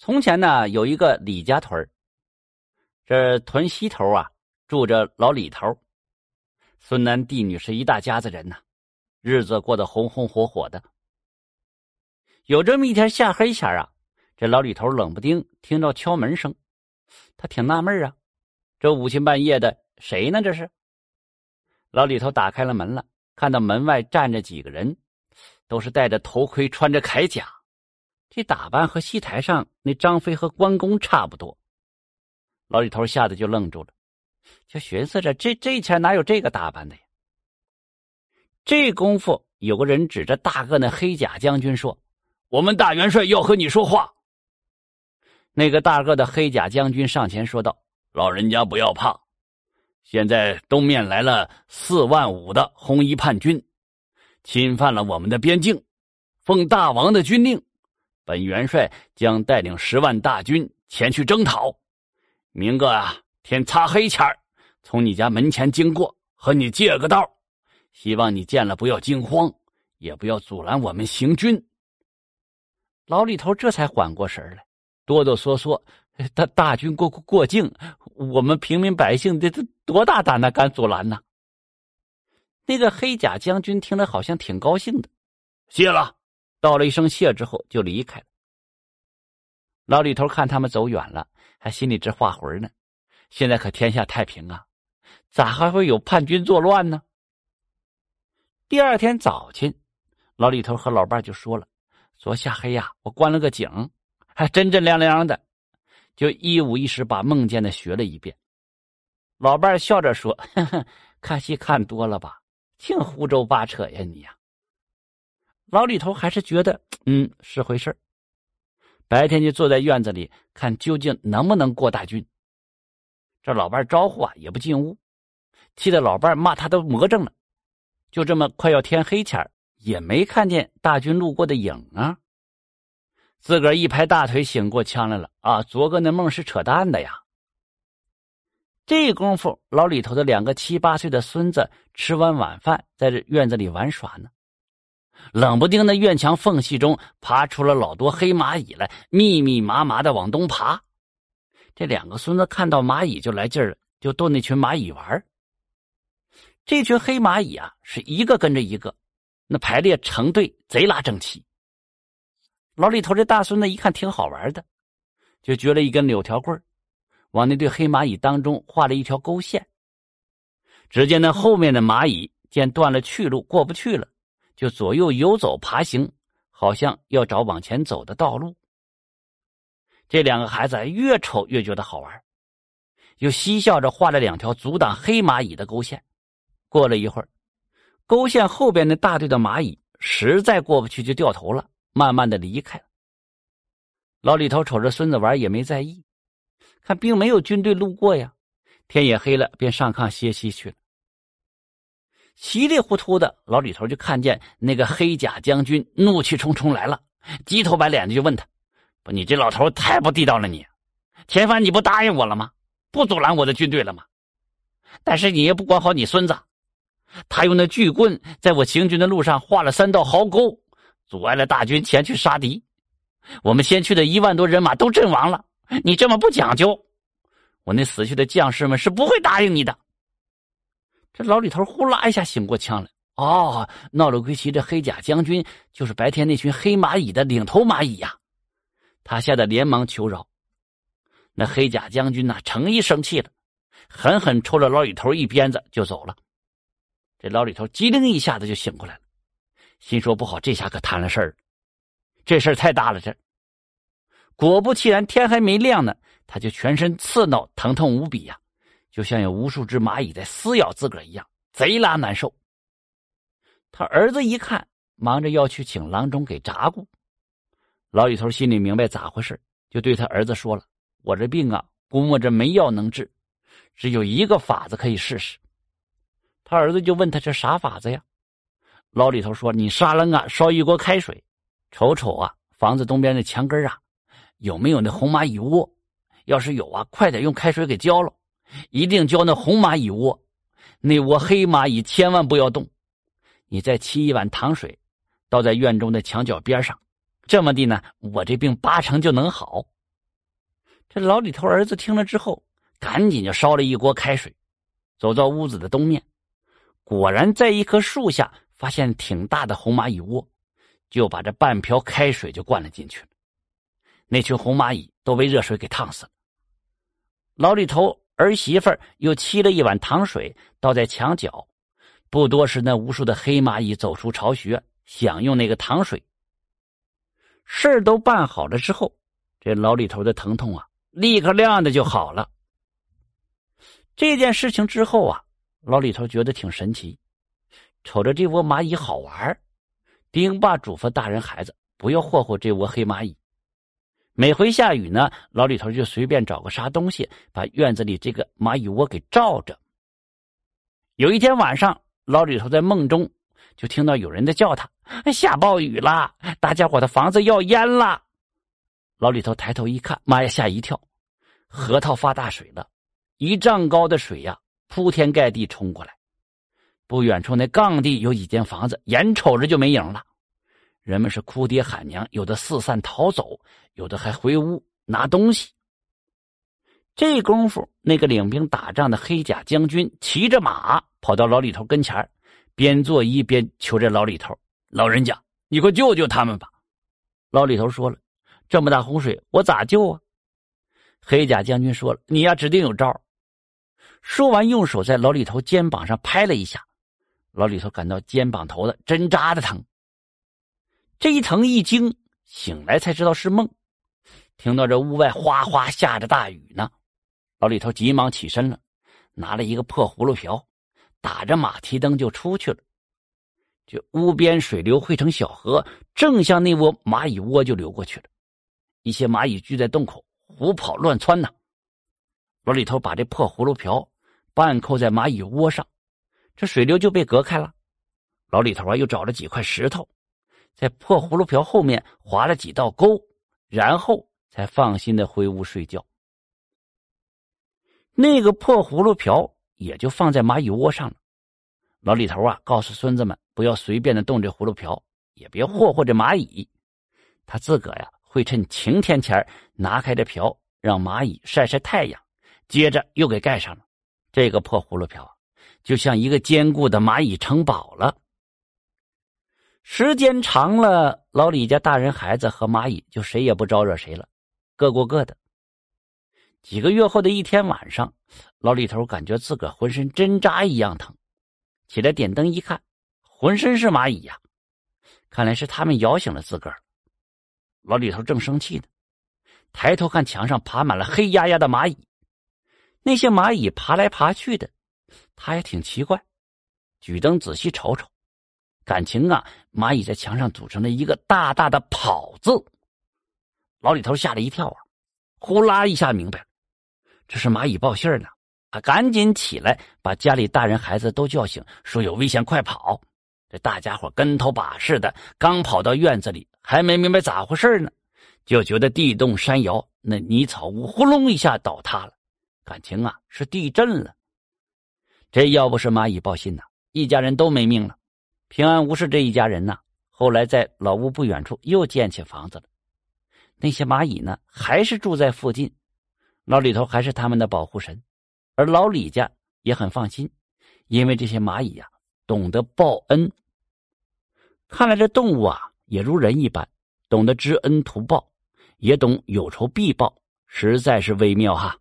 从前呢，有一个李家屯这屯西头啊，住着老李头，孙男弟女是一大家子人呐，日子过得红红火火的。有这么一天下黑前啊，这老李头冷不丁听到敲门声，他挺纳闷啊，这五更半夜的谁呢？这是。老李头打开了门了，看到门外站着几个人，都是戴着头盔，穿着铠甲。这打扮和戏台上那张飞和关公差不多，老李头吓得就愣住了，就寻思着这这前哪有这个打扮的呀？这功夫，有个人指着大个那黑甲将军说：“我们大元帅要和你说话。”那个大个的黑甲将军上前说道：“老人家不要怕，现在东面来了四万五的红衣叛军，侵犯了我们的边境，奉大王的军令。”本元帅将带领十万大军前去征讨，明个啊天擦黑前从你家门前经过，和你借个道，希望你见了不要惊慌，也不要阻拦我们行军。老李头这才缓过神来，哆哆嗦嗦，大大军过过过境，我们平民百姓这这多大胆呢？敢阻拦呢？那个黑甲将军听了好像挺高兴的，谢了。道了一声谢之后，就离开了。老李头看他们走远了，还心里直画魂呢。现在可天下太平啊，咋还会有叛军作乱呢？第二天早晨，老李头和老伴就说了：“昨下黑呀，我关了个井，还真真亮亮的，就一五一十把梦见的学了一遍。”老伴笑着说：“呵呵，看戏看多了吧，净胡诌八扯呀你呀。”老李头还是觉得，嗯，是回事儿白天就坐在院子里看，究竟能不能过大军。这老伴招呼啊，也不进屋，气得老伴骂他都魔怔了。就这么快要天黑前也没看见大军路过的影啊。自个儿一拍大腿，醒过腔来了啊！昨个那梦是扯淡的呀。这功夫，老李头的两个七八岁的孙子吃完晚饭，在这院子里玩耍呢。冷不丁的院墙缝隙中爬出了老多黑蚂蚁来，密密麻麻的往东爬。这两个孙子看到蚂蚁就来劲儿了，就逗那群蚂蚁玩。这群黑蚂蚁啊，是一个跟着一个，那排列成队，贼拉整齐。老李头这大孙子一看挺好玩的，就掘了一根柳条棍往那对黑蚂蚁当中画了一条勾线。只见那后面的蚂蚁见断了去路，过不去了。就左右游走爬行，好像要找往前走的道路。这两个孩子越瞅越觉得好玩，又嬉笑着画了两条阻挡黑蚂蚁的勾线。过了一会儿，勾线后边那大队的蚂蚁实在过不去，就掉头了，慢慢的离开了。老李头瞅着孙子玩，也没在意，看并没有军队路过呀。天也黑了，便上炕歇息去了。稀里糊涂的，老李头就看见那个黑甲将军怒气冲冲来了，急头白脸的就问他：“不，你这老头太不地道了！你前番你不答应我了吗？不阻拦我的军队了吗？但是你也不管好你孙子，他用那巨棍在我行军的路上画了三道壕沟，阻碍了大军前去杀敌。我们先去的一万多人马都阵亡了。你这么不讲究，我那死去的将士们是不会答应你的。”这老李头呼啦一下醒过枪来，哦，闹了归齐，这黑甲将军就是白天那群黑蚂蚁的领头蚂蚁呀！他吓得连忙求饶。那黑甲将军呐，诚意生气了，狠狠抽了老李头一鞭子就走了。这老李头机灵一下子就醒过来了，心说不好，这下可摊了事儿，这事儿太大了。这果不其然，天还没亮呢，他就全身刺挠，疼痛无比呀。就像有无数只蚂蚁在撕咬自个儿一样，贼拉难受。他儿子一看，忙着要去请郎中给扎过。老李头心里明白咋回事，就对他儿子说了：“我这病啊，估摸着没药能治，只有一个法子可以试试。”他儿子就问他：“这啥法子呀？”老李头说：“你沙楞啊，烧一锅开水，瞅瞅啊，房子东边的墙根啊，有没有那红蚂蚁窝？要是有啊，快点用开水给浇了。”一定浇那红蚂蚁窝，那窝黑蚂蚁千万不要动。你再沏一碗糖水，倒在院中的墙角边上，这么地呢，我这病八成就能好。这老李头儿子听了之后，赶紧就烧了一锅开水，走到屋子的东面，果然在一棵树下发现挺大的红蚂蚁窝，就把这半瓢开水就灌了进去了。那群红蚂蚁都被热水给烫死了。老李头儿媳妇又沏了一碗糖水，倒在墙角，不多时，那无数的黑蚂蚁走出巢穴，享用那个糖水。事儿都办好了之后，这老李头的疼痛啊，立刻亮的就好了。这件事情之后啊，老李头觉得挺神奇，瞅着这窝蚂蚁好玩丁爸嘱咐大人孩子不要霍霍这窝黑蚂蚁。每回下雨呢，老李头就随便找个啥东西，把院子里这个蚂蚁窝给罩着。有一天晚上，老李头在梦中就听到有人在叫他：“下暴雨了，大家伙的房子要淹了。”老李头抬头一看，妈呀，吓一跳！核桃发大水了，一丈高的水呀，铺天盖地冲过来。不远处那杠地有几间房子，眼瞅着就没影了。人们是哭爹喊娘，有的四散逃走，有的还回屋拿东西。这功夫，那个领兵打仗的黑甲将军骑着马跑到老李头跟前边作揖边求着老李头：“老人家，你快救救他们吧！”老李头说了：“这么大洪水，我咋救啊？”黑甲将军说了：“你呀，指定有招。”说完，用手在老李头肩膀上拍了一下，老李头感到肩膀头子针扎的疼。这一疼一惊，醒来才知道是梦，听到这屋外哗哗下着大雨呢。老李头急忙起身了，拿了一个破葫芦瓢，打着马蹄灯就出去了。这屋边水流汇成小河，正向那窝蚂蚁窝就流过去了。一些蚂蚁聚在洞口，胡跑乱窜呢。老李头把这破葫芦瓢半扣在蚂蚁窝上，这水流就被隔开了。老李头啊，又找了几块石头。在破葫芦瓢后面划了几道沟，然后才放心的回屋睡觉。那个破葫芦瓢也就放在蚂蚁窝上了。老李头啊，告诉孙子们不要随便的动这葫芦瓢，也别霍霍这蚂蚁。他自个呀，会趁晴天前拿开这瓢，让蚂蚁晒晒太阳，接着又给盖上了。这个破葫芦瓢就像一个坚固的蚂蚁城堡了。时间长了，老李家大人孩子和蚂蚁就谁也不招惹谁了，各过各的。几个月后的一天晚上，老李头感觉自个浑身针扎一样疼，起来点灯一看，浑身是蚂蚁呀，看来是他们咬醒了自个儿。老李头正生气呢，抬头看墙上爬满了黑压压的蚂蚁，那些蚂蚁爬来爬去的，他也挺奇怪，举灯仔细瞅瞅。感情啊，蚂蚁在墙上组成了一个大大的“跑”字。老李头吓了一跳啊，呼啦一下明白了，这是蚂蚁报信呢。啊，赶紧起来把家里大人孩子都叫醒，说有危险，快跑！这大家伙跟头把式的，刚跑到院子里，还没明白咋回事呢，就觉得地动山摇，那泥草屋呼隆一下倒塌了。感情啊，是地震了。这要不是蚂蚁报信呢，一家人都没命了。平安无事这一家人呢，后来在老屋不远处又建起房子了。那些蚂蚁呢，还是住在附近，老李头还是他们的保护神，而老李家也很放心，因为这些蚂蚁呀懂得报恩。看来这动物啊也如人一般，懂得知恩图报，也懂有仇必报，实在是微妙哈。